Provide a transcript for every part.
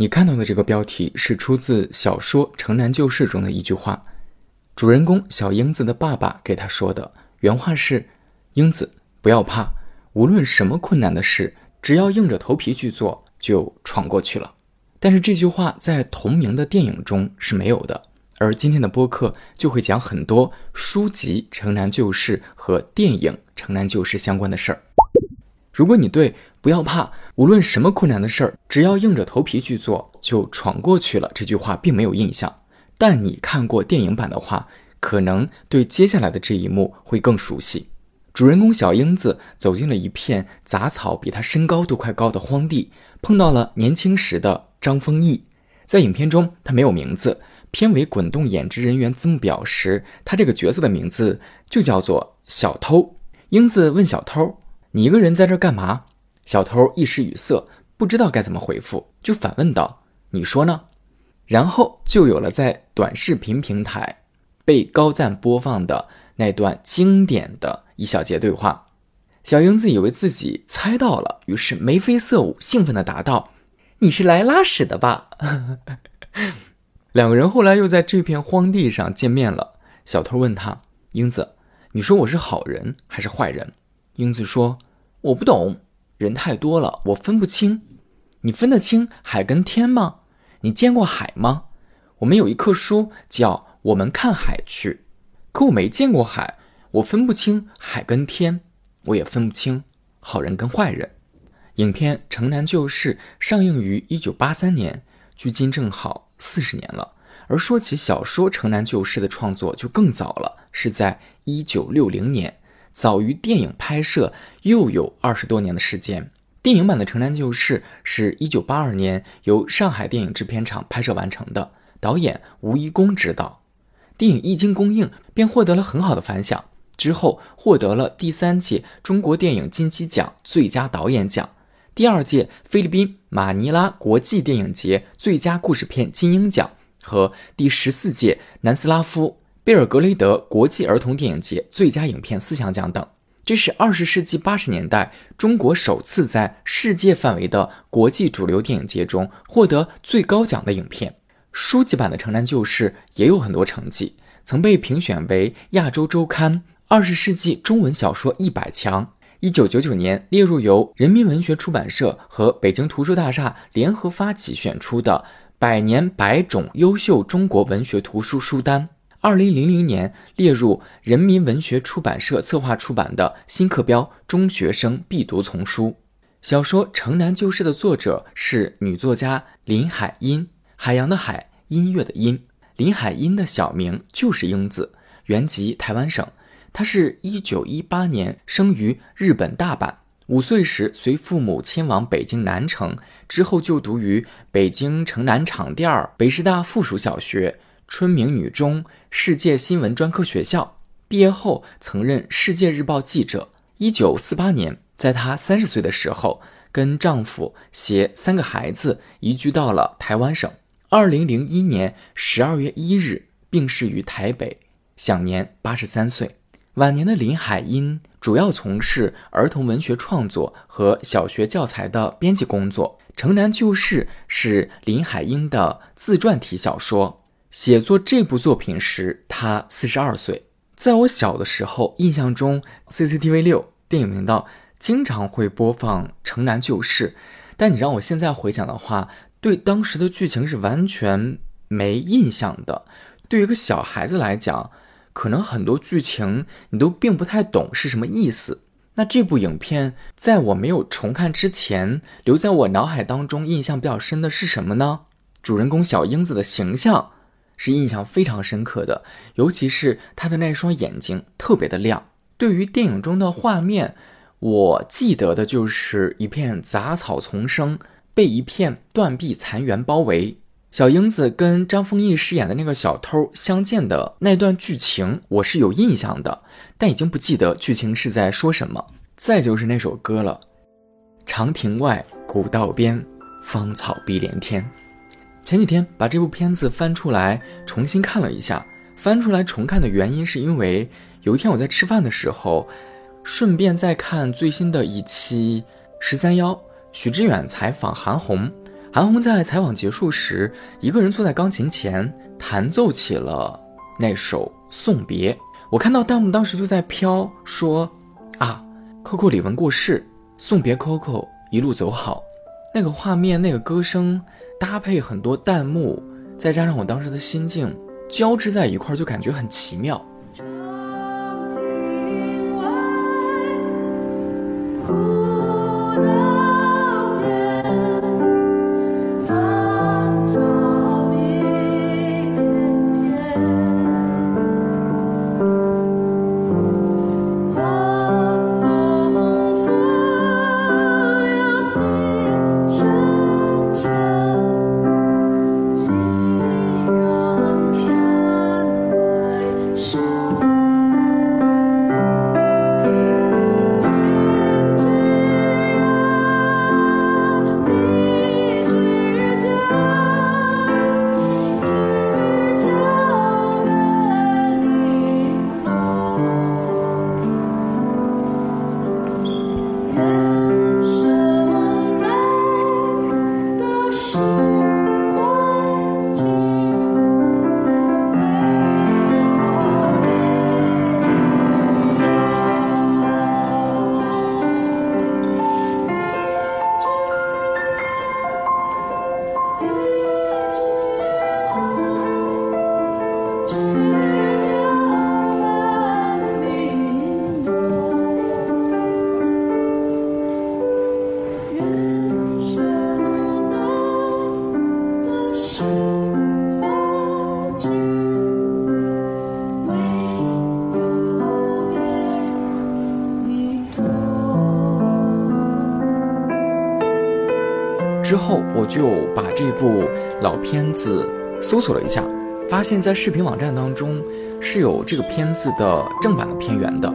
你看到的这个标题是出自小说《城南旧事》中的一句话，主人公小英子的爸爸给他说的原话是：“英子，不要怕，无论什么困难的事，只要硬着头皮去做，就闯过去了。”但是这句话在同名的电影中是没有的，而今天的播客就会讲很多书籍《城南旧事》和电影《城南旧事》相关的事儿。如果你对“不要怕，无论什么困难的事儿，只要硬着头皮去做，就闯过去了”这句话并没有印象，但你看过电影版的话，可能对接下来的这一幕会更熟悉。主人公小英子走进了一片杂草比她身高都快高的荒地，碰到了年轻时的张丰毅。在影片中，他没有名字，片尾滚动演职人员字幕表时，他这个角色的名字就叫做小偷。英子问小偷。你一个人在这干嘛？小偷一时语塞，不知道该怎么回复，就反问道：“你说呢？”然后就有了在短视频平台被高赞播放的那段经典的一小节对话。小英子以为自己猜到了，于是眉飞色舞，兴奋地答道：“你是来拉屎的吧？” 两个人后来又在这片荒地上见面了。小偷问他：“英子，你说我是好人还是坏人？”英子说：“我不懂，人太多了，我分不清。你分得清海跟天吗？你见过海吗？我们有一课书叫《我们看海去》，可我没见过海，我分不清海跟天，我也分不清好人跟坏人。”影片《城南旧事》上映于一九八三年，距今正好四十年了。而说起小说《城南旧事》的创作，就更早了，是在一九六零年。早于电影拍摄又有二十多年的时间。电影版的《城南旧事》是一九八二年由上海电影制片厂拍摄完成的，导演吴贻弓执导。电影一经公映便获得了很好的反响，之后获得了第三届中国电影金鸡奖最佳导演奖、第二届菲律宾马尼拉国际电影节最佳故事片金鹰奖和第十四届南斯拉夫。贝尔格雷德国际儿童电影节最佳影片四项奖等，这是二十世纪八十年代中国首次在世界范围的国际主流电影节中获得最高奖的影片。书籍版的《城南旧事》也有很多成绩，曾被评选为亚洲周刊二十世纪中文小说一百强。一九九九年列入由人民文学出版社和北京图书大厦联合发起选出的百年百种优秀中国文学图书书单。二零零零年列入人民文学出版社策划出版的新课标中学生必读丛书。小说《城南旧事》的作者是女作家林海音，海洋的海，音乐的音。林海音的小名就是英子，原籍台湾省。她是一九一八年生于日本大阪，五岁时随父母迁往北京南城，之后就读于北京城南场店北师大附属小学。春明女中世界新闻专科学校毕业后，曾任《世界日报》记者。一九四八年，在她三十岁的时候，跟丈夫携三个孩子移居到了台湾省。二零零一年十二月一日病逝于台北，享年八十三岁。晚年的林海音主要从事儿童文学创作和小学教材的编辑工作。《城南旧事》是林海音的自传体小说。写作这部作品时，他四十二岁。在我小的时候，印象中 CCTV 六电影频道经常会播放《城南旧事》，但你让我现在回想的话，对当时的剧情是完全没印象的。对于一个小孩子来讲，可能很多剧情你都并不太懂是什么意思。那这部影片在我没有重看之前，留在我脑海当中印象比较深的是什么呢？主人公小英子的形象。是印象非常深刻的，尤其是他的那双眼睛特别的亮。对于电影中的画面，我记得的就是一片杂草丛生，被一片断壁残垣包围。小英子跟张丰毅饰演的那个小偷相见的那段剧情，我是有印象的，但已经不记得剧情是在说什么。再就是那首歌了，《长亭外，古道边，芳草碧连天》。前几天把这部片子翻出来重新看了一下，翻出来重看的原因是因为有一天我在吃饭的时候，顺便在看最新的一期十三幺，许知远采访韩红，韩红在采访结束时，一个人坐在钢琴前弹奏起了那首《送别》。我看到弹幕当时就在飘，说：“啊，Coco 李玟过世，送别 Coco，一路走好。”那个画面，那个歌声，搭配很多弹幕，再加上我当时的心境，交织在一块儿，就感觉很奇妙。老片子搜索了一下，发现，在视频网站当中是有这个片子的正版的片源的。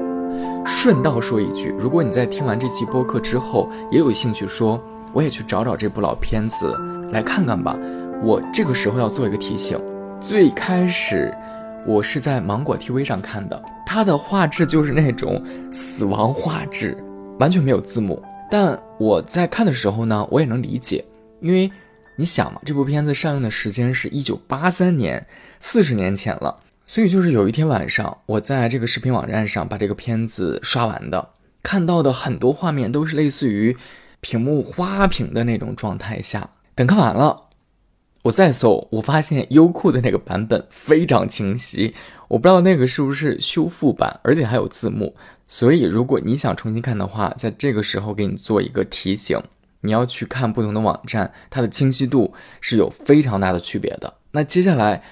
顺道说一句，如果你在听完这期播客之后也有兴趣，说我也去找找这部老片子来看看吧。我这个时候要做一个提醒：最开始我是在芒果 TV 上看的，它的画质就是那种死亡画质，完全没有字幕。但我在看的时候呢，我也能理解，因为你想嘛，这部片子上映的时间是一九八三年，四十年前了，所以就是有一天晚上，我在这个视频网站上把这个片子刷完的，看到的很多画面都是类似于屏幕花屏的那种状态下，等看完了，我再搜，我发现优酷的那个版本非常清晰，我不知道那个是不是修复版，而且还有字幕。所以，如果你想重新看的话，在这个时候给你做一个提醒，你要去看不同的网站，它的清晰度是有非常大的区别的。那接下来，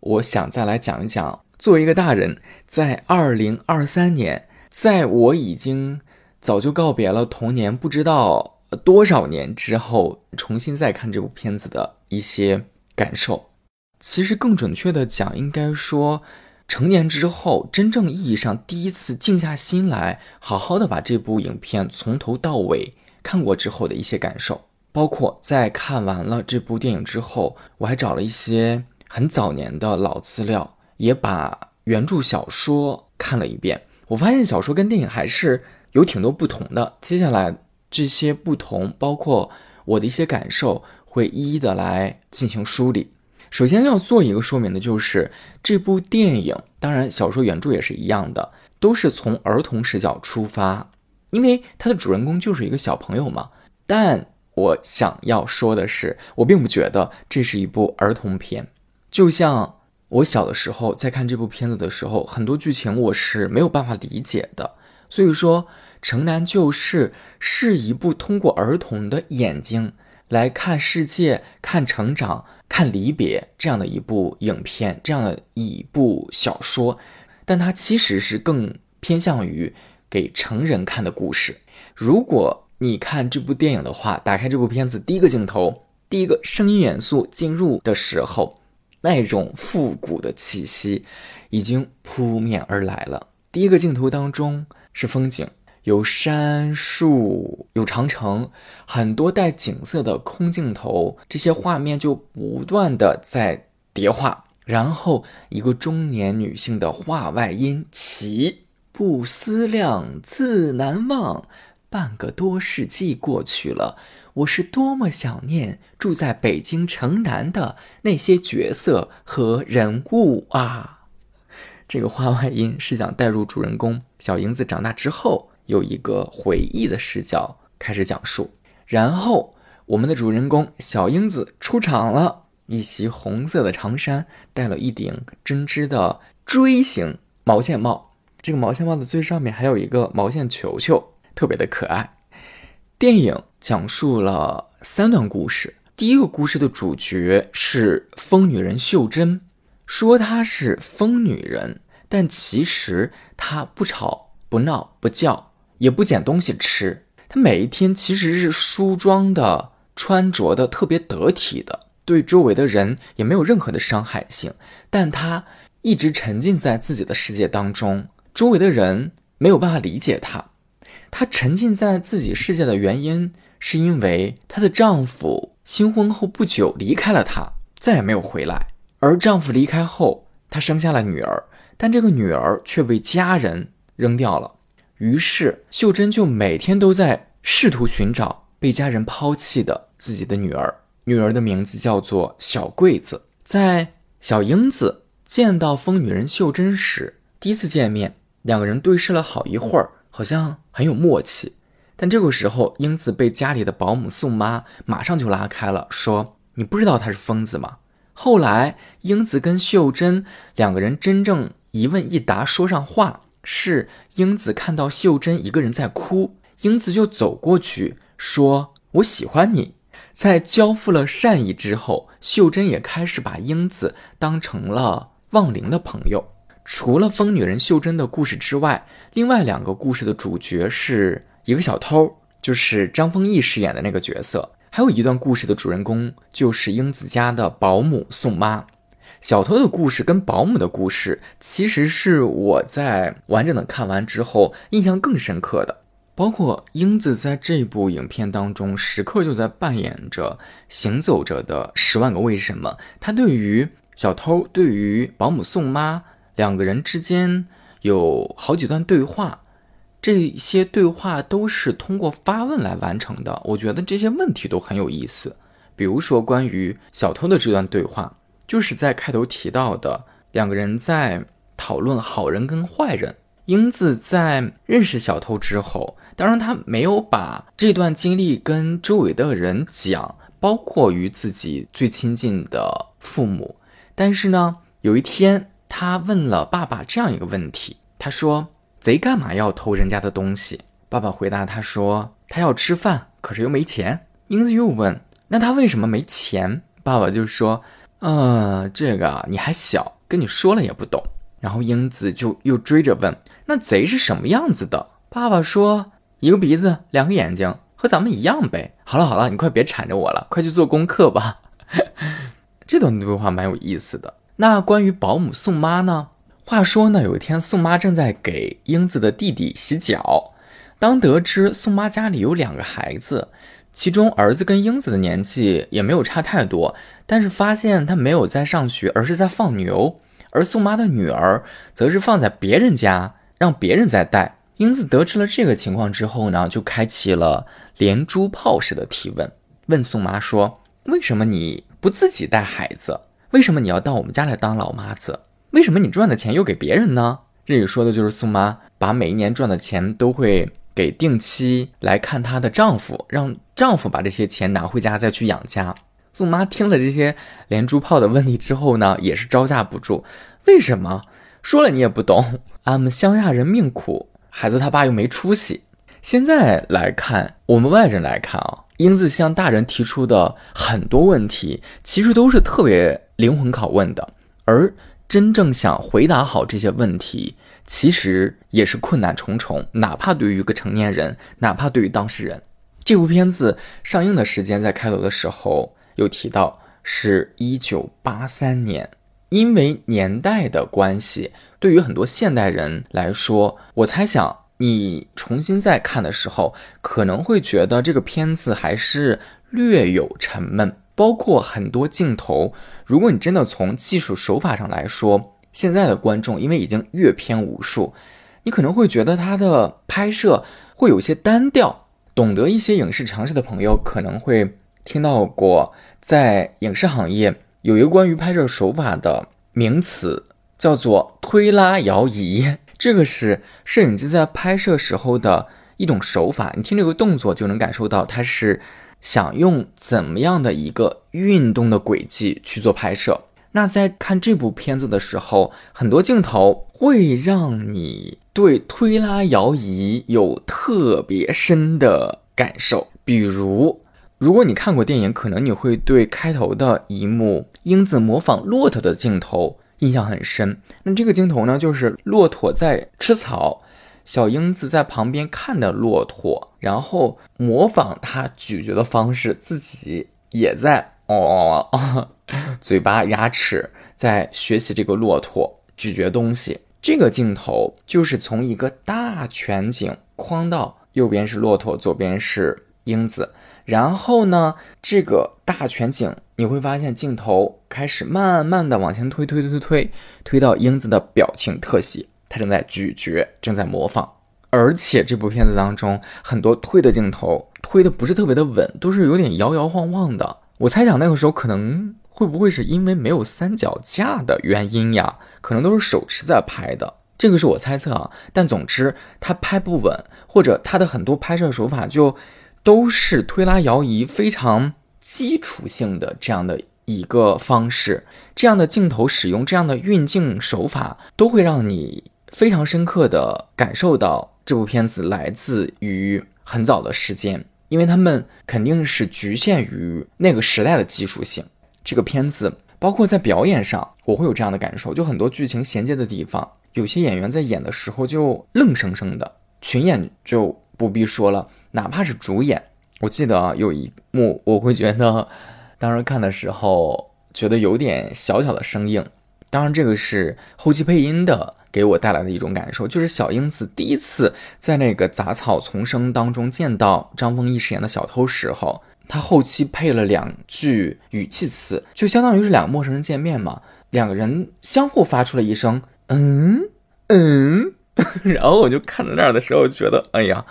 我想再来讲一讲，作为一个大人，在二零二三年，在我已经早就告别了童年，不知道多少年之后，重新再看这部片子的一些感受。其实更准确的讲，应该说。成年之后，真正意义上第一次静下心来，好好的把这部影片从头到尾看过之后的一些感受，包括在看完了这部电影之后，我还找了一些很早年的老资料，也把原著小说看了一遍。我发现小说跟电影还是有挺多不同的。接下来这些不同，包括我的一些感受，会一一的来进行梳理。首先要做一个说明的就是这部电影，当然小说原著也是一样的，都是从儿童视角出发，因为它的主人公就是一个小朋友嘛。但我想要说的是，我并不觉得这是一部儿童片。就像我小的时候在看这部片子的时候，很多剧情我是没有办法理解的。所以说，《城南旧事》是一部通过儿童的眼睛来看世界、看成长。看离别这样的一部影片，这样的一部小说，但它其实是更偏向于给成人看的故事。如果你看这部电影的话，打开这部片子，第一个镜头，第一个声音元素进入的时候，那种复古的气息已经扑面而来了。第一个镜头当中是风景。有山树，有长城，很多带景色的空镜头，这些画面就不断的在叠画。然后一个中年女性的画外音起，不思量，自难忘，半个多世纪过去了，我是多么想念住在北京城南的那些角色和人物啊！这个话外音是想带入主人公小英子长大之后有一个回忆的视角开始讲述，然后我们的主人公小英子出场了，一袭红色的长衫，戴了一顶针织的锥形毛线帽，这个毛线帽的最上面还有一个毛线球球。特别的可爱。电影讲述了三段故事。第一个故事的主角是疯女人秀珍，说她是疯女人，但其实她不吵不闹不叫，也不捡东西吃。她每一天其实是梳妆的，穿着的特别得体的，对周围的人也没有任何的伤害性。但她一直沉浸在自己的世界当中，周围的人没有办法理解她。她沉浸在自己世界的原因，是因为她的丈夫新婚后不久离开了她，再也没有回来。而丈夫离开后，她生下了女儿，但这个女儿却被家人扔掉了。于是秀珍就每天都在试图寻找被家人抛弃的自己的女儿。女儿的名字叫做小桂子。在小英子见到疯女人秀珍时，第一次见面，两个人对视了好一会儿。好像很有默契，但这个时候，英子被家里的保姆宋妈马上就拉开了，说：“你不知道他是疯子吗？”后来，英子跟秀珍两个人真正一问一答说上话，是英子看到秀珍一个人在哭，英子就走过去说：“我喜欢你。”在交付了善意之后，秀珍也开始把英子当成了忘灵的朋友。除了疯女人秀珍的故事之外，另外两个故事的主角是一个小偷，就是张丰毅饰演的那个角色。还有一段故事的主人公就是英子家的保姆宋妈。小偷的故事跟保姆的故事，其实是我在完整的看完之后印象更深刻的。包括英子在这部影片当中，时刻就在扮演着行走着的十万个为什么。他对于小偷，对于保姆宋妈。两个人之间有好几段对话，这些对话都是通过发问来完成的。我觉得这些问题都很有意思。比如说，关于小偷的这段对话，就是在开头提到的，两个人在讨论好人跟坏人。英子在认识小偷之后，当然他没有把这段经历跟周围的人讲，包括与自己最亲近的父母。但是呢，有一天。他问了爸爸这样一个问题：“他说，贼干嘛要偷人家的东西？”爸爸回答他说：“他要吃饭，可是又没钱。”英子又问：“那他为什么没钱？”爸爸就说：“呃，这个你还小，跟你说了也不懂。”然后英子就又追着问：“那贼是什么样子的？”爸爸说：“一个鼻子，两个眼睛，和咱们一样呗。”好了好了，你快别缠着我了，快去做功课吧。这段对话蛮有意思的。那关于保姆宋妈呢？话说呢，有一天宋妈正在给英子的弟弟洗脚，当得知宋妈家里有两个孩子，其中儿子跟英子的年纪也没有差太多，但是发现他没有在上学，而是在放牛，而宋妈的女儿则是放在别人家，让别人在带。英子得知了这个情况之后呢，就开启了连珠炮式的提问，问宋妈说：“为什么你不自己带孩子？”为什么你要到我们家来当老妈子？为什么你赚的钱又给别人呢？这里说的就是宋妈把每一年赚的钱都会给定期来看她的丈夫，让丈夫把这些钱拿回家再去养家。宋妈听了这些连珠炮的问题之后呢，也是招架不住。为什么说了你也不懂？俺们乡下人命苦，孩子他爸又没出息。现在来看，我们外人来看啊。英子向大人提出的很多问题，其实都是特别灵魂拷问的，而真正想回答好这些问题，其实也是困难重重。哪怕对于一个成年人，哪怕对于当事人，这部片子上映的时间在开头的时候有提到是一九八三年，因为年代的关系，对于很多现代人来说，我猜想。你重新再看的时候，可能会觉得这个片子还是略有沉闷，包括很多镜头。如果你真的从技术手法上来说，现在的观众因为已经阅片无数，你可能会觉得它的拍摄会有些单调。懂得一些影视常识的朋友可能会听到过，在影视行业有一个关于拍摄手法的名词，叫做推拉摇移。这个是摄影机在拍摄时候的一种手法。你听这个动作就能感受到，它是想用怎么样的一个运动的轨迹去做拍摄。那在看这部片子的时候，很多镜头会让你对推拉摇移有特别深的感受。比如，如果你看过电影，可能你会对开头的一幕英子模仿骆驼的镜头印象很深。那这个镜头呢，就是骆驼在吃草，小英子在旁边看着骆驼，然后模仿它咀嚼的方式，自己也在哦哦。嘴巴、牙齿在学习这个骆驼咀嚼东西。这个镜头就是从一个大全景框到右边是骆驼，左边是英子。然后呢，这个大全景你会发现镜头开始慢慢的往前推，推推推推，推到英子的表情特写，他正在咀嚼，正在模仿。而且这部片子当中很多推的镜头推的不是特别的稳，都是有点摇摇晃晃的。我猜想那个时候可能。会不会是因为没有三脚架的原因呀？可能都是手持在拍的，这个是我猜测啊。但总之，他拍不稳，或者他的很多拍摄手法就都是推拉摇移非常基础性的这样的一个方式。这样的镜头使用，这样的运镜手法，都会让你非常深刻的感受到这部片子来自于很早的时间，因为他们肯定是局限于那个时代的技术性。这个片子包括在表演上，我会有这样的感受，就很多剧情衔接的地方，有些演员在演的时候就愣生生的，群演就不必说了，哪怕是主演，我记得啊有一幕，我会觉得当时看的时候觉得有点小小的生硬，当然这个是后期配音的给我带来的一种感受，就是小英子第一次在那个杂草丛生当中见到张丰毅饰演的小偷时候。他后期配了两句语气词，就相当于是两个陌生人见面嘛，两个人相互发出了一声“嗯嗯”，然后我就看到那儿的时候，觉得哎呀，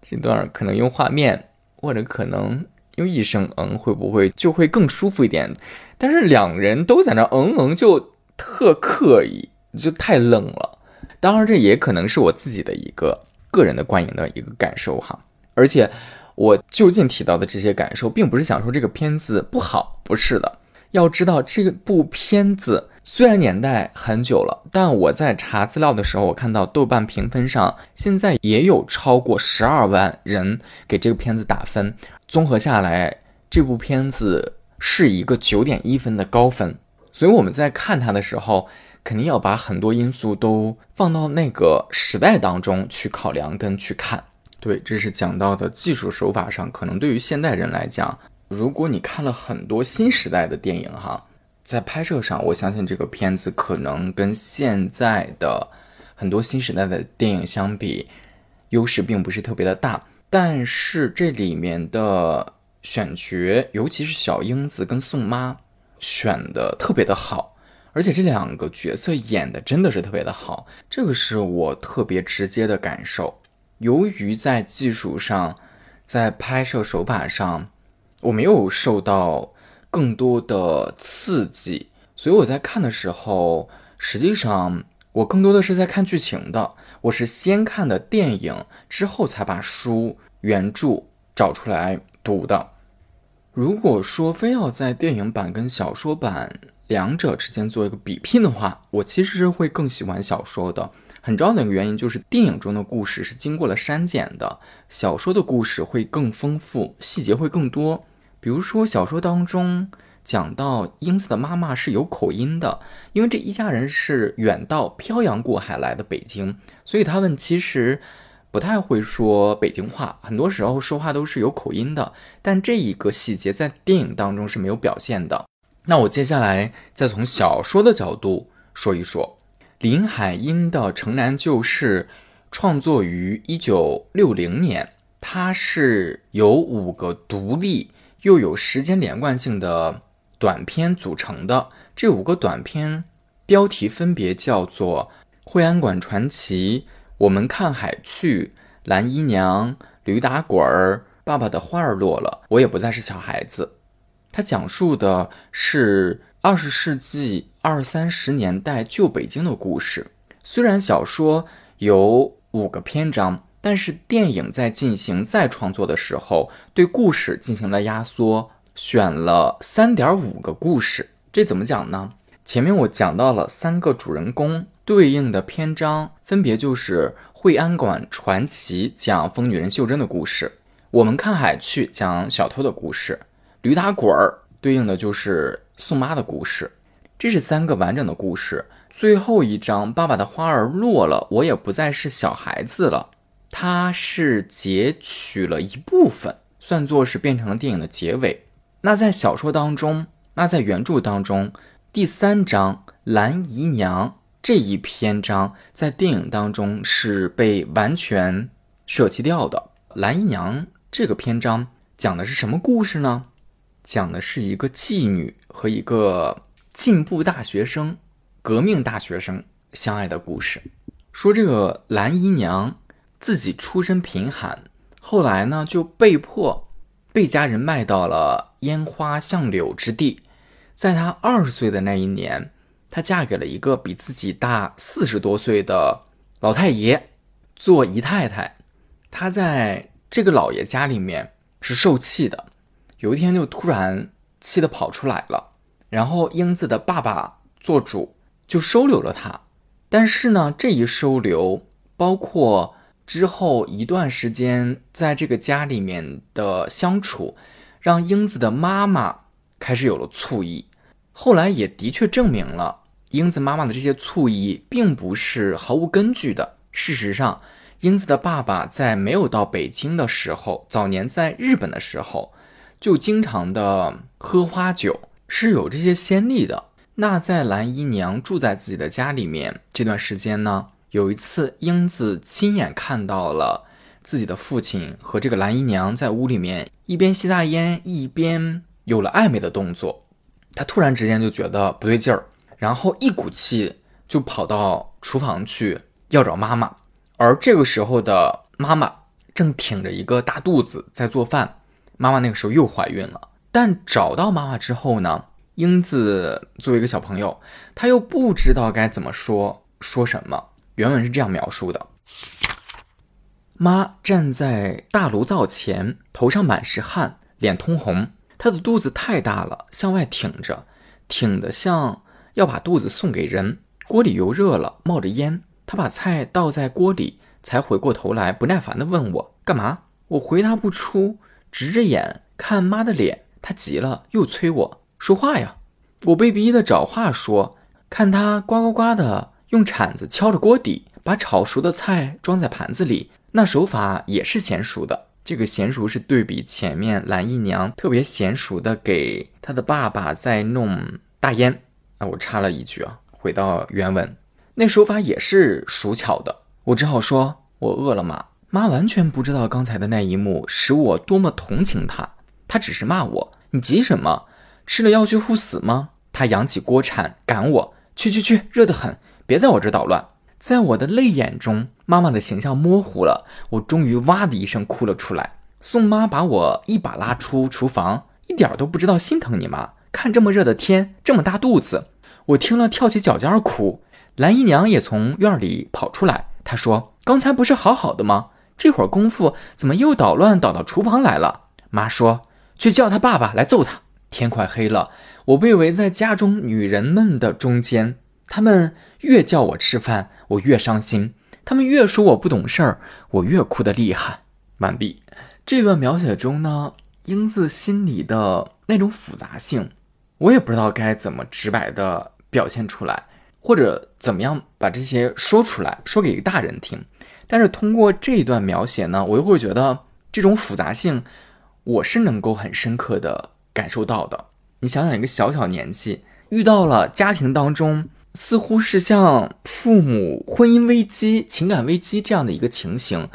这段可能用画面或者可能用一声“嗯”会不会就会更舒服一点？但是两人都在那“嗯嗯”，就特刻意，就太冷了。当然，这也可能是我自己的一个个人的观影的一个感受哈，而且。我就近提到的这些感受，并不是想说这个片子不好，不是的。要知道，这部片子虽然年代很久了，但我在查资料的时候，我看到豆瓣评分上现在也有超过十二万人给这个片子打分。综合下来，这部片子是一个九点一分的高分。所以我们在看它的时候，肯定要把很多因素都放到那个时代当中去考量跟去看。对，这是讲到的技术手法上，可能对于现代人来讲，如果你看了很多新时代的电影哈，在拍摄上，我相信这个片子可能跟现在的很多新时代的电影相比，优势并不是特别的大。但是这里面的选角，尤其是小英子跟宋妈选的特别的好，而且这两个角色演的真的是特别的好，这个是我特别直接的感受。由于在技术上，在拍摄手法上，我没有受到更多的刺激，所以我在看的时候，实际上我更多的是在看剧情的。我是先看的电影，之后才把书原著找出来读的。如果说非要在电影版跟小说版两者之间做一个比拼的话，我其实是会更喜欢小说的。很重要的一个原因就是，电影中的故事是经过了删减的，小说的故事会更丰富，细节会更多。比如说，小说当中讲到英子的妈妈是有口音的，因为这一家人是远道漂洋过海来的北京，所以他们其实不太会说北京话，很多时候说话都是有口音的。但这一个细节在电影当中是没有表现的。那我接下来再从小说的角度说一说。林海音的《城南旧事》创作于一九六零年，它是由五个独立又有时间连贯性的短片组成的。这五个短片标题分别叫做《惠安馆传奇》《我们看海去，蓝姨娘，驴打滚儿，爸爸的花儿落了，我也不再是小孩子。它讲述的是二十世纪二三十年代旧北京的故事。虽然小说有五个篇章，但是电影在进行再创作的时候，对故事进行了压缩，选了三点五个故事。这怎么讲呢？前面我讲到了三个主人公对应的篇章，分别就是《惠安馆传奇》讲疯女人秀珍的故事，我们看海去讲小偷的故事，驴打滚儿对应的就是宋妈的故事。这是三个完整的故事。最后一章，爸爸的花儿落了，我也不再是小孩子了。它是截取了一部分，算作是变成了电影的结尾。那在小说当中，那在原著当中，第三章蓝姨娘这一篇章在电影当中是被完全舍弃掉的。蓝姨娘这个篇章讲的是什么故事呢？讲的是一个妓女和一个进步大学生。革命大学生相爱的故事，说这个蓝姨娘自己出身贫寒，后来呢就被迫被家人卖到了烟花巷柳之地。在她二十岁的那一年，她嫁给了一个比自己大四十多岁的老太爷做姨太太。她在这个老爷家里面是受气的，有一天就突然气得跑出来了，然后英子的爸爸做主。就收留了他，但是呢，这一收留，包括之后一段时间在这个家里面的相处，让英子的妈妈开始有了醋意。后来也的确证明了，英子妈妈的这些醋意并不是毫无根据的。事实上，英子的爸爸在没有到北京的时候，早年在日本的时候，就经常的喝花酒，是有这些先例的。那在蓝姨娘住在自己的家里面这段时间呢，有一次英子亲眼看到了自己的父亲和这个蓝姨娘在屋里面一边吸大烟一边有了暧昧的动作，她突然之间就觉得不对劲儿，然后一股气就跑到厨房去要找妈妈，而这个时候的妈妈正挺着一个大肚子在做饭，妈妈那个时候又怀孕了，但找到妈妈之后呢？英子作为一个小朋友，他又不知道该怎么说说什么。原文是这样描述的：妈站在大炉灶前，头上满是汗，脸通红。她的肚子太大了，向外挺着，挺得像要把肚子送给人。锅里油热了，冒着烟。她把菜倒在锅里，才回过头来，不耐烦地问我干嘛。我回答不出，直着眼看妈的脸。她急了，又催我。说话呀！我被逼的找话说，看他呱呱呱的用铲子敲着锅底，把炒熟的菜装在盘子里，那手法也是娴熟的。这个娴熟是对比前面蓝姨娘特别娴熟的给她的爸爸在弄大烟。啊，我插了一句啊，回到原文，那手法也是熟巧的。我只好说，我饿了嘛？妈完全不知道刚才的那一幕使我多么同情她，她只是骂我：“你急什么？”吃了要去赴死吗？她扬起锅铲赶我去去去，热得很，别在我这捣乱。在我的泪眼中，妈妈的形象模糊了，我终于哇的一声哭了出来。宋妈把我一把拉出厨房，一点都不知道心疼你妈。看这么热的天，这么大肚子，我听了跳起脚尖哭。蓝姨娘也从院里跑出来，她说：“刚才不是好好的吗？这会儿功夫怎么又捣乱捣到厨房来了？”妈说：“去叫他爸爸来揍他。”天快黑了，我被围在家中女人们的中间。他们越叫我吃饭，我越伤心；他们越说我不懂事儿，我越哭得厉害。完毕。这段描写中呢，英子心里的那种复杂性，我也不知道该怎么直白的表现出来，或者怎么样把这些说出来，说给大人听。但是通过这一段描写呢，我又会觉得这种复杂性，我是能够很深刻的。感受到的，你想想，一个小小年纪遇到了家庭当中似乎是像父母婚姻危机、情感危机这样的一个情形，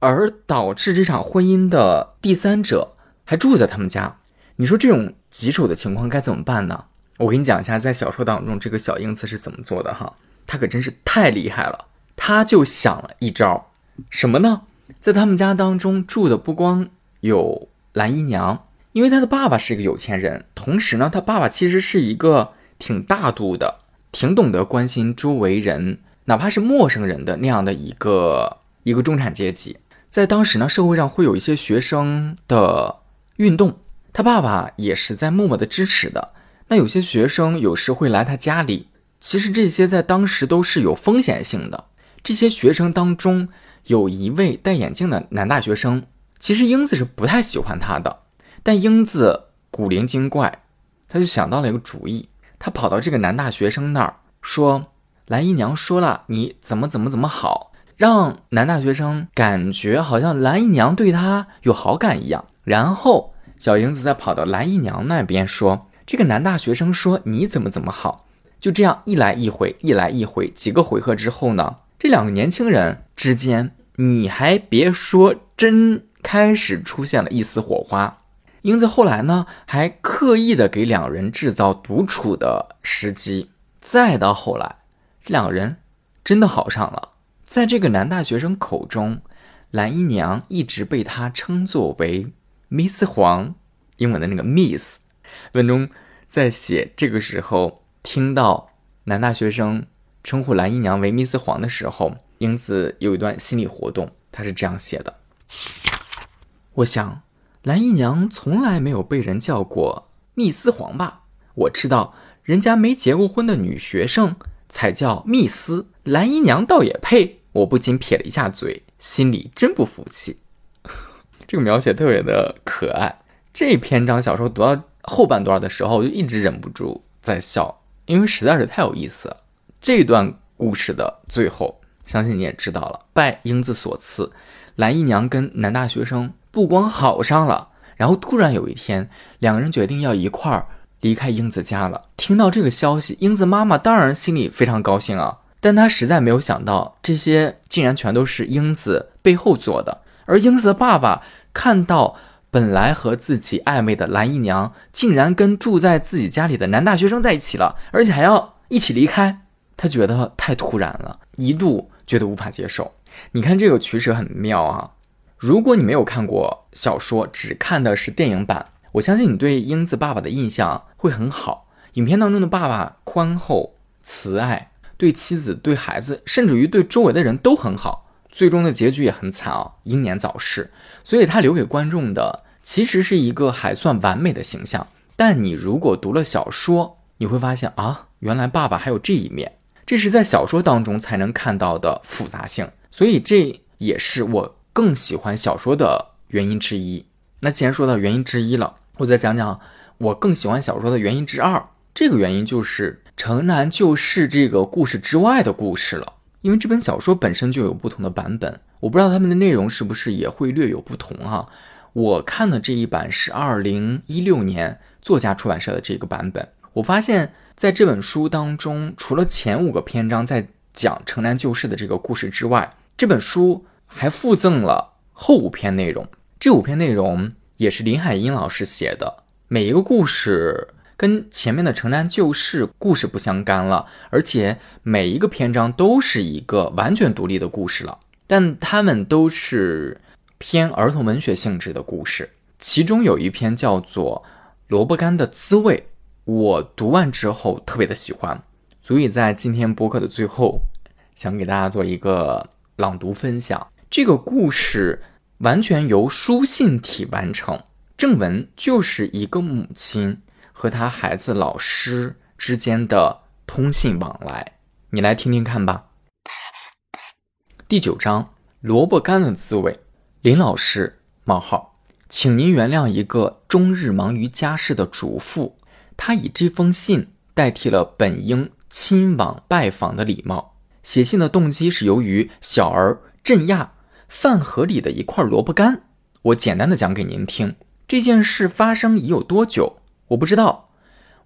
而导致这场婚姻的第三者还住在他们家，你说这种棘手的情况该怎么办呢？我给你讲一下，在小说当中这个小英子是怎么做的哈，她可真是太厉害了。他就想了一招，什么呢？在他们家当中住的不光有蓝姨娘，因为他的爸爸是一个有钱人，同时呢，他爸爸其实是一个挺大度的、挺懂得关心周围人，哪怕是陌生人的那样的一个一个中产阶级。在当时呢，社会上会有一些学生的运动，他爸爸也是在默默的支持的。那有些学生有时会来他家里，其实这些在当时都是有风险性的。这些学生当中有一位戴眼镜的男大学生，其实英子是不太喜欢他的，但英子古灵精怪，他就想到了一个主意，他跑到这个男大学生那儿说：“蓝姨娘说了，你怎么怎么怎么好，让男大学生感觉好像蓝姨娘对他有好感一样。”然后小英子再跑到蓝姨娘那边说：“这个男大学生说你怎么怎么好。”就这样一来一回，一来一回，几个回合之后呢？这两个年轻人之间，你还别说，真开始出现了一丝火花。英子后来呢，还刻意的给两人制造独处的时机。再到后来，这两人真的好上了。在这个男大学生口中，蓝姨娘一直被他称作为 Miss 黄，英文的那个 Miss。文中在写这个时候，听到男大学生。称呼蓝姨娘为 Miss 黄的时候，英子有一段心理活动，她是这样写的：“我想，蓝姨娘从来没有被人叫过密斯黄吧？我知道，人家没结过婚的女学生才叫密斯，蓝姨娘倒也配。”我不禁撇了一下嘴，心里真不服气。这个描写特别的可爱。这篇章小说读到后半段的时候，我就一直忍不住在笑，因为实在是太有意思了。这段故事的最后，相信你也知道了。拜英子所赐，蓝姨娘跟男大学生不光好上了，然后突然有一天，两个人决定要一块儿离开英子家了。听到这个消息，英子妈妈当然心里非常高兴啊，但她实在没有想到，这些竟然全都是英子背后做的。而英子的爸爸看到本来和自己暧昧的蓝姨娘，竟然跟住在自己家里的男大学生在一起了，而且还要一起离开。他觉得太突然了，一度觉得无法接受。你看这个取舍很妙啊！如果你没有看过小说，只看的是电影版，我相信你对英子爸爸的印象会很好。影片当中的爸爸宽厚、慈爱，对妻子、对孩子，甚至于对周围的人都很好。最终的结局也很惨啊，英年早逝。所以他留给观众的其实是一个还算完美的形象。但你如果读了小说，你会发现啊，原来爸爸还有这一面。这是在小说当中才能看到的复杂性，所以这也是我更喜欢小说的原因之一。那既然说到原因之一了，我再讲讲我更喜欢小说的原因之二。这个原因就是《城南旧事》这个故事之外的故事了。因为这本小说本身就有不同的版本，我不知道他们的内容是不是也会略有不同哈。我看的这一版是二零一六年作家出版社的这个版本，我发现。在这本书当中，除了前五个篇章在讲城南旧事的这个故事之外，这本书还附赠了后五篇内容。这五篇内容也是林海音老师写的，每一个故事跟前面的城南旧事故事不相干了，而且每一个篇章都是一个完全独立的故事了。但他们都是偏儿童文学性质的故事，其中有一篇叫做《萝卜干的滋味》。我读完之后特别的喜欢，所以在今天播客的最后，想给大家做一个朗读分享。这个故事完全由书信体完成，正文就是一个母亲和她孩子老师之间的通信往来，你来听听看吧。第九章：萝卜干的滋味。林老师：冒号，请您原谅一个终日忙于家事的主妇。他以这封信代替了本应亲往拜访的礼貌。写信的动机是由于小儿镇压饭盒里的一块萝卜干。我简单的讲给您听。这件事发生已有多久？我不知道。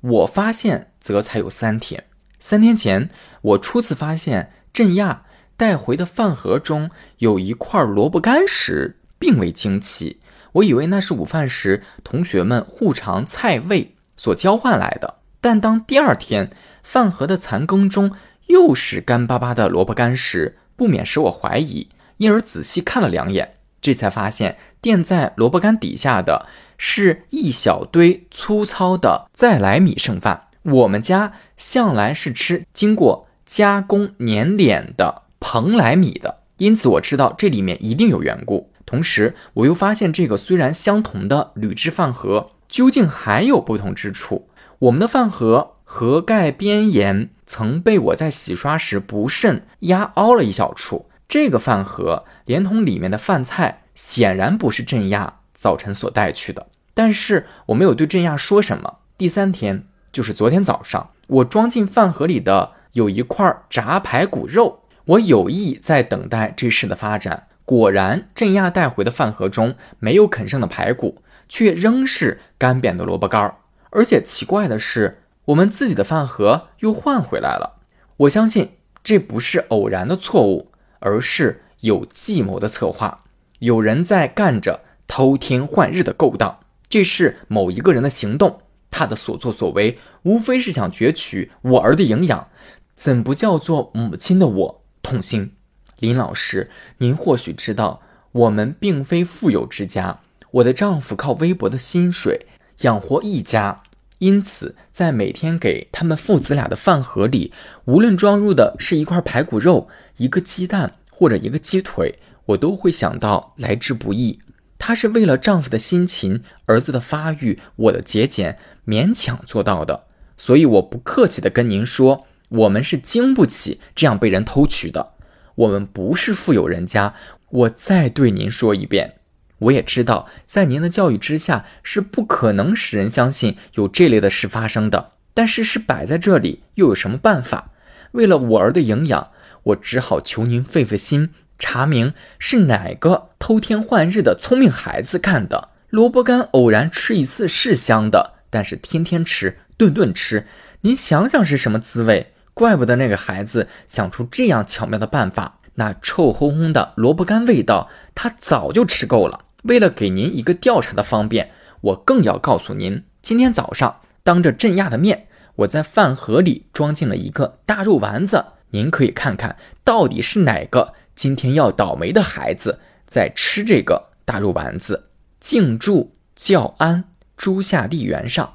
我发现则才有三天。三天前，我初次发现镇亚带回的饭盒中有一块萝卜干时，并未惊奇。我以为那是午饭时同学们互尝菜味。所交换来的，但当第二天饭盒的残羹中又是干巴巴的萝卜干时，不免使我怀疑，因而仔细看了两眼，这才发现垫在萝卜干底下的是一小堆粗糙的再来米剩饭。我们家向来是吃经过加工碾脸的蓬莱米的，因此我知道这里面一定有缘故。同时，我又发现这个虽然相同的铝制饭盒，究竟还有不同之处。我们的饭盒盒盖边沿曾被我在洗刷时不慎压凹了一小处，这个饭盒连同里面的饭菜显然不是镇压早晨所带去的。但是我没有对镇压说什么。第三天，就是昨天早上，我装进饭盒里的有一块炸排骨肉，我有意在等待这事的发展。果然，镇压带回的饭盒中没有啃剩的排骨，却仍是干瘪的萝卜干儿。而且奇怪的是，我们自己的饭盒又换回来了。我相信这不是偶然的错误，而是有计谋的策划。有人在干着偷天换日的勾当。这是某一个人的行动，他的所作所为无非是想攫取我儿的营养，怎不叫做母亲的我痛心？林老师，您或许知道，我们并非富有之家。我的丈夫靠微薄的薪水养活一家，因此在每天给他们父子俩的饭盒里，无论装入的是一块排骨肉、一个鸡蛋或者一个鸡腿，我都会想到来之不易。她是为了丈夫的辛勤、儿子的发育、我的节俭勉强做到的。所以我不客气地跟您说，我们是经不起这样被人偷取的。我们不是富有人家，我再对您说一遍，我也知道，在您的教育之下是不可能使人相信有这类的事发生的。但事实摆在这里，又有什么办法？为了我儿的营养，我只好求您费费心，查明是哪个偷天换日的聪明孩子干的。萝卜干偶然吃一次是香的，但是天天吃，顿顿吃，您想想是什么滋味？怪不得那个孩子想出这样巧妙的办法，那臭烘烘的萝卜干味道，他早就吃够了。为了给您一个调查的方便，我更要告诉您，今天早上当着镇压的面，我在饭盒里装进了一个大肉丸子，您可以看看到底是哪个今天要倒霉的孩子在吃这个大肉丸子。敬祝教安朱夏丽园上，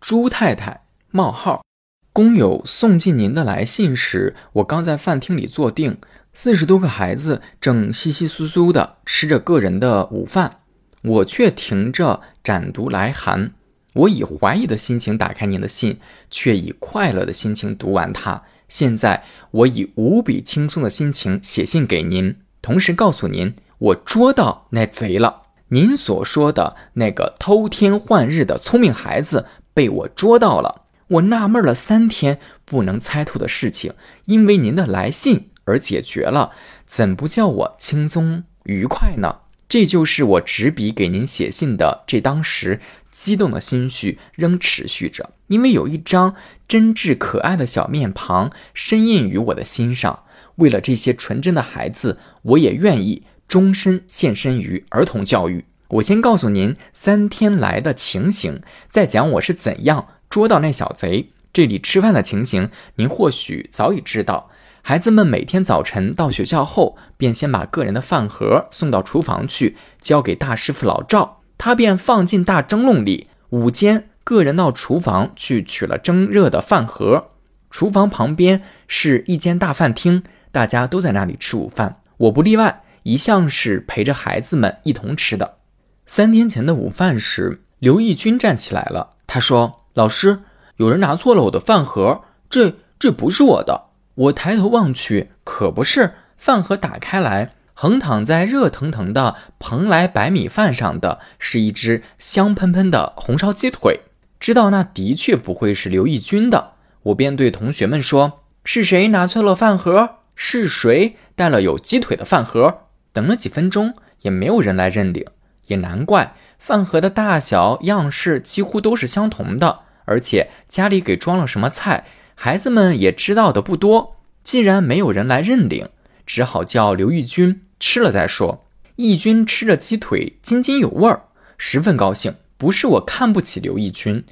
朱太太冒号。工友送进您的来信时，我刚在饭厅里坐定，四十多个孩子正稀稀疏疏地吃着个人的午饭，我却停着展读来函。我以怀疑的心情打开您的信，却以快乐的心情读完它。现在我以无比轻松的心情写信给您，同时告诉您，我捉到那贼了。您所说的那个偷天换日的聪明孩子被我捉到了。我纳闷了三天不能猜透的事情，因为您的来信而解决了，怎不叫我轻松愉快呢？这就是我执笔给您写信的这当时激动的心绪仍持续着，因为有一张真挚可爱的小面庞深印于我的心上。为了这些纯真的孩子，我也愿意终身献身于儿童教育。我先告诉您三天来的情形，再讲我是怎样。捉到那小贼，这里吃饭的情形，您或许早已知道。孩子们每天早晨到学校后，便先把个人的饭盒送到厨房去，交给大师傅老赵，他便放进大蒸笼里。午间，个人到厨房去取了蒸热的饭盒。厨房旁边是一间大饭厅，大家都在那里吃午饭，我不例外，一向是陪着孩子们一同吃的。三天前的午饭时，刘义军站起来了，他说。老师，有人拿错了我的饭盒，这这不是我的。我抬头望去，可不是。饭盒打开来，横躺在热腾腾的蓬莱白米饭上的是一只香喷喷的红烧鸡腿。知道那的确不会是刘义军的，我便对同学们说：“是谁拿错了饭盒？是谁带了有鸡腿的饭盒？”等了几分钟，也没有人来认领。也难怪，饭盒的大小样式几乎都是相同的。而且家里给装了什么菜，孩子们也知道的不多。既然没有人来认领，只好叫刘义军吃了再说。义军吃着鸡腿，津津有味儿，十分高兴。不是我看不起刘义军，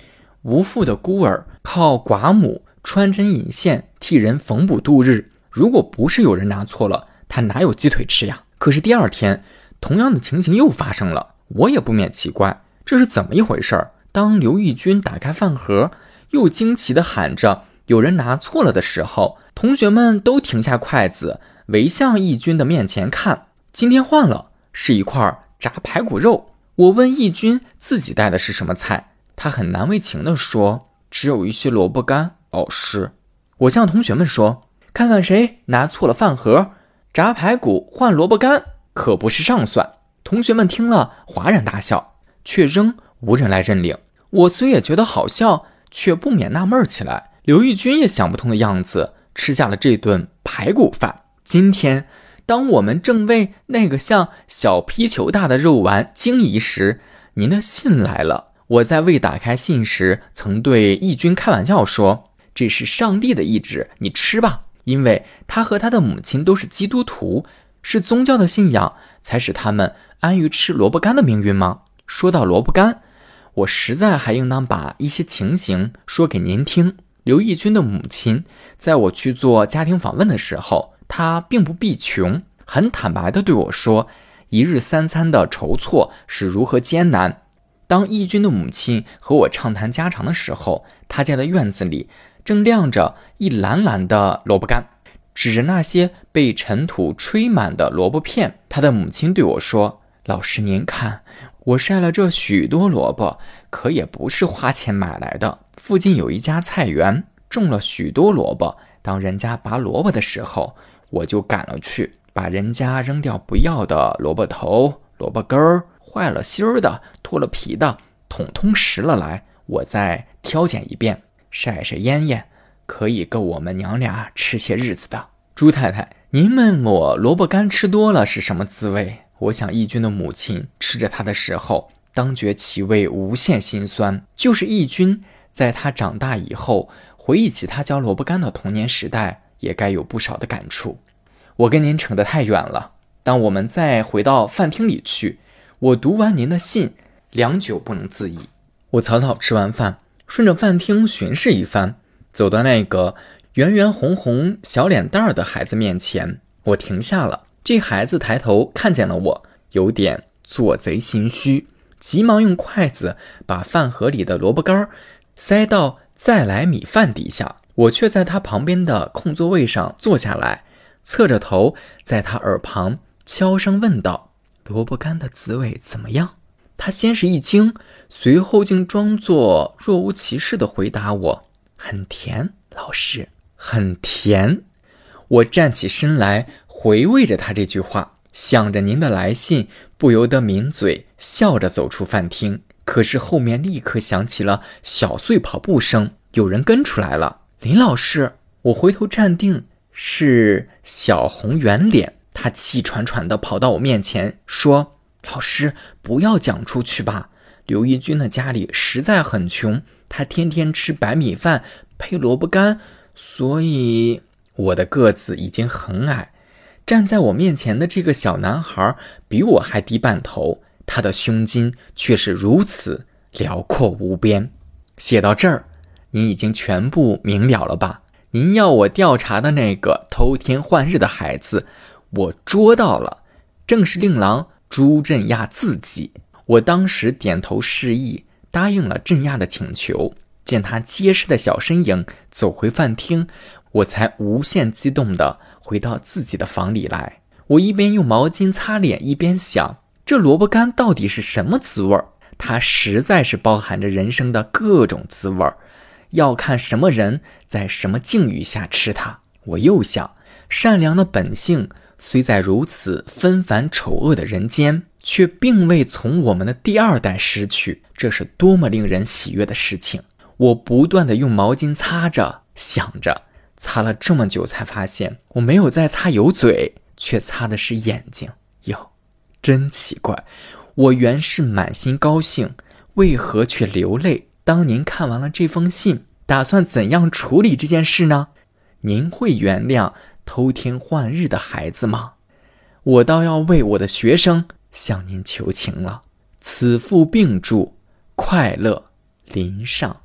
无父的孤儿靠寡母穿针引线替人缝补度日，如果不是有人拿错了，他哪有鸡腿吃呀？可是第二天，同样的情形又发生了，我也不免奇怪，这是怎么一回事儿？当刘义军打开饭盒，又惊奇地喊着“有人拿错了”的时候，同学们都停下筷子，围向义军的面前看。今天换了，是一块炸排骨肉。我问义军自己带的是什么菜，他很难为情地说：“只有一些萝卜干。”老师，我向同学们说：“看看谁拿错了饭盒，炸排骨换萝卜干，可不是上算。”同学们听了哗然大笑，却仍无人来认领。我虽也觉得好笑，却不免纳闷起来。刘玉军也想不通的样子，吃下了这顿排骨饭。今天，当我们正为那个像小皮球大的肉丸惊疑时，您的信来了。我在未打开信时，曾对义军开玩笑说：“这是上帝的意志，你吃吧。”因为他和他的母亲都是基督徒，是宗教的信仰才使他们安于吃萝卜干的命运吗？说到萝卜干。我实在还应当把一些情形说给您听。刘义军的母亲在我去做家庭访问的时候，她并不避穷，很坦白地对我说，一日三餐的筹措是如何艰难。当义军的母亲和我畅谈家常的时候，他家的院子里正晾着一篮篮的萝卜干，指着那些被尘土吹满的萝卜片，他的母亲对我说：“老师，您看。”我晒了这许多萝卜，可也不是花钱买来的。附近有一家菜园，种了许多萝卜。当人家拔萝卜的时候，我就赶了去，把人家扔掉不要的萝卜头、萝卜根儿、坏了心儿的、脱了皮的，统统拾了来。我再挑拣一遍，晒晒腌腌，可以够我们娘俩吃些日子的。朱太太，您问我萝卜干吃多了是什么滋味？我想，义军的母亲吃着它的时候，当觉其味无限心酸。就是义军在他长大以后，回忆起他嚼萝卜干的童年时代，也该有不少的感触。我跟您扯得太远了。当我们再回到饭厅里去，我读完您的信，良久不能自已。我草草吃完饭，顺着饭厅巡视一番，走到那个圆圆红红小脸蛋儿的孩子面前，我停下了。这孩子抬头看见了我，有点做贼心虚，急忙用筷子把饭盒里的萝卜干儿塞到再来米饭底下。我却在他旁边的空座位上坐下来，侧着头在他耳旁悄声问道：“萝卜干的滋味怎么样？”他先是一惊，随后竟装作若无其事地回答我：“很甜，老师，很甜。”我站起身来。回味着他这句话，想着您的来信，不由得抿嘴笑着走出饭厅。可是后面立刻响起了小碎跑步声，有人跟出来了。林老师，我回头站定，是小红圆脸，她气喘喘地跑到我面前说：“老师，不要讲出去吧。刘义军的家里实在很穷，他天天吃白米饭配萝卜干，所以我的个子已经很矮。”站在我面前的这个小男孩比我还低半头，他的胸襟却是如此辽阔无边。写到这儿，您已经全部明了了吧？您要我调查的那个偷天换日的孩子，我捉到了，正是令郎朱振亚自己。我当时点头示意，答应了振亚的请求。见他结实的小身影走回饭厅，我才无限激动地回到自己的房里来。我一边用毛巾擦脸，一边想：这萝卜干到底是什么滋味儿？它实在是包含着人生的各种滋味儿，要看什么人在什么境遇下吃它。我又想，善良的本性虽在如此纷繁丑恶的人间，却并未从我们的第二代失去，这是多么令人喜悦的事情！我不断的用毛巾擦着，想着，擦了这么久，才发现我没有在擦油嘴，却擦的是眼睛。哟，真奇怪！我原是满心高兴，为何却流泪？当您看完了这封信，打算怎样处理这件事呢？您会原谅偷天换日的孩子吗？我倒要为我的学生向您求情了。此父病注，快乐临上。